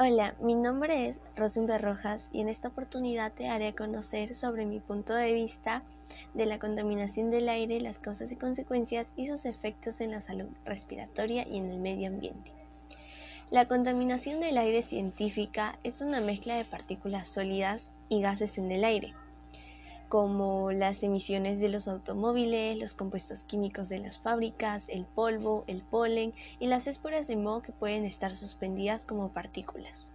Hola, mi nombre es Rosenberg Rojas y en esta oportunidad te haré conocer sobre mi punto de vista de la contaminación del aire, las causas y consecuencias y sus efectos en la salud respiratoria y en el medio ambiente. La contaminación del aire científica es una mezcla de partículas sólidas y gases en el aire como las emisiones de los automóviles, los compuestos químicos de las fábricas, el polvo, el polen y las esporas de moho que pueden estar suspendidas como partículas.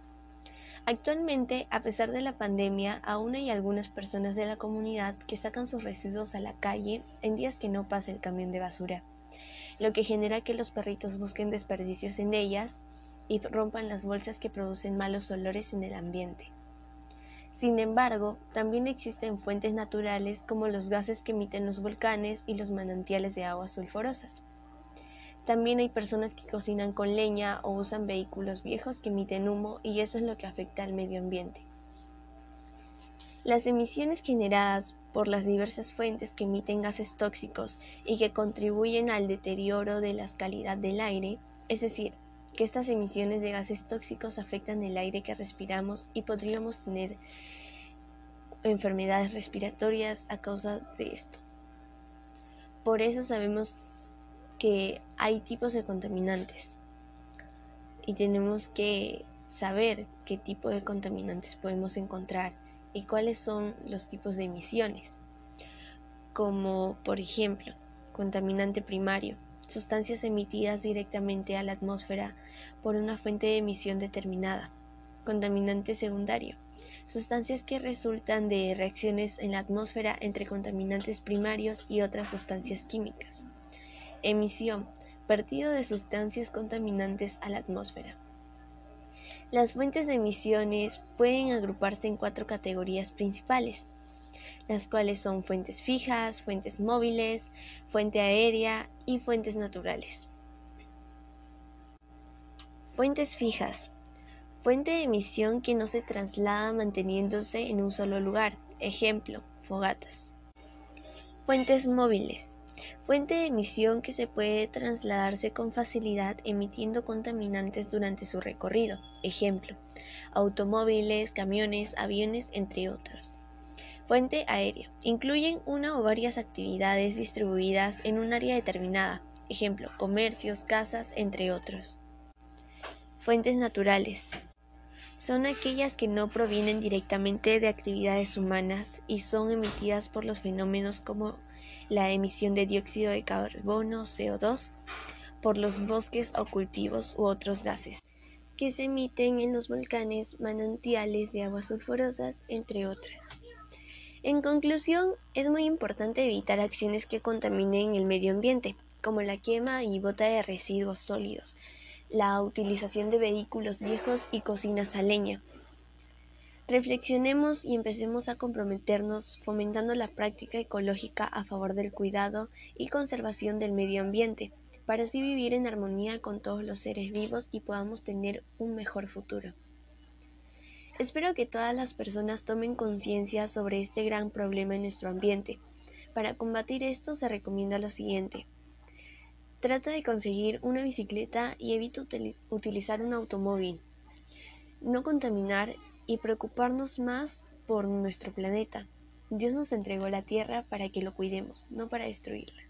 Actualmente, a pesar de la pandemia, aún hay algunas personas de la comunidad que sacan sus residuos a la calle en días que no pasa el camión de basura, lo que genera que los perritos busquen desperdicios en ellas y rompan las bolsas que producen malos olores en el ambiente. Sin embargo, también existen fuentes naturales como los gases que emiten los volcanes y los manantiales de aguas sulfurosas. También hay personas que cocinan con leña o usan vehículos viejos que emiten humo y eso es lo que afecta al medio ambiente. Las emisiones generadas por las diversas fuentes que emiten gases tóxicos y que contribuyen al deterioro de la calidad del aire, es decir, que estas emisiones de gases tóxicos afectan el aire que respiramos y podríamos tener enfermedades respiratorias a causa de esto. Por eso sabemos que hay tipos de contaminantes y tenemos que saber qué tipo de contaminantes podemos encontrar y cuáles son los tipos de emisiones, como por ejemplo contaminante primario, sustancias emitidas directamente a la atmósfera por una fuente de emisión determinada. Contaminante secundario. Sustancias que resultan de reacciones en la atmósfera entre contaminantes primarios y otras sustancias químicas. Emisión. Partido de sustancias contaminantes a la atmósfera. Las fuentes de emisiones pueden agruparse en cuatro categorías principales las cuales son fuentes fijas, fuentes móviles, fuente aérea y fuentes naturales. Fuentes fijas. Fuente de emisión que no se traslada manteniéndose en un solo lugar. Ejemplo, fogatas. Fuentes móviles. Fuente de emisión que se puede trasladarse con facilidad emitiendo contaminantes durante su recorrido. Ejemplo, automóviles, camiones, aviones, entre otros. Fuente aérea. Incluyen una o varias actividades distribuidas en un área determinada, ejemplo, comercios, casas, entre otros. Fuentes naturales. Son aquellas que no provienen directamente de actividades humanas y son emitidas por los fenómenos como la emisión de dióxido de carbono, CO2, por los bosques o cultivos u otros gases que se emiten en los volcanes, manantiales de aguas sulfurosas, entre otras. En conclusión, es muy importante evitar acciones que contaminen el medio ambiente, como la quema y bota de residuos sólidos, la utilización de vehículos viejos y cocinas a leña. Reflexionemos y empecemos a comprometernos fomentando la práctica ecológica a favor del cuidado y conservación del medio ambiente, para así vivir en armonía con todos los seres vivos y podamos tener un mejor futuro. Espero que todas las personas tomen conciencia sobre este gran problema en nuestro ambiente. Para combatir esto se recomienda lo siguiente. Trata de conseguir una bicicleta y evita utilizar un automóvil. No contaminar y preocuparnos más por nuestro planeta. Dios nos entregó la tierra para que lo cuidemos, no para destruirla.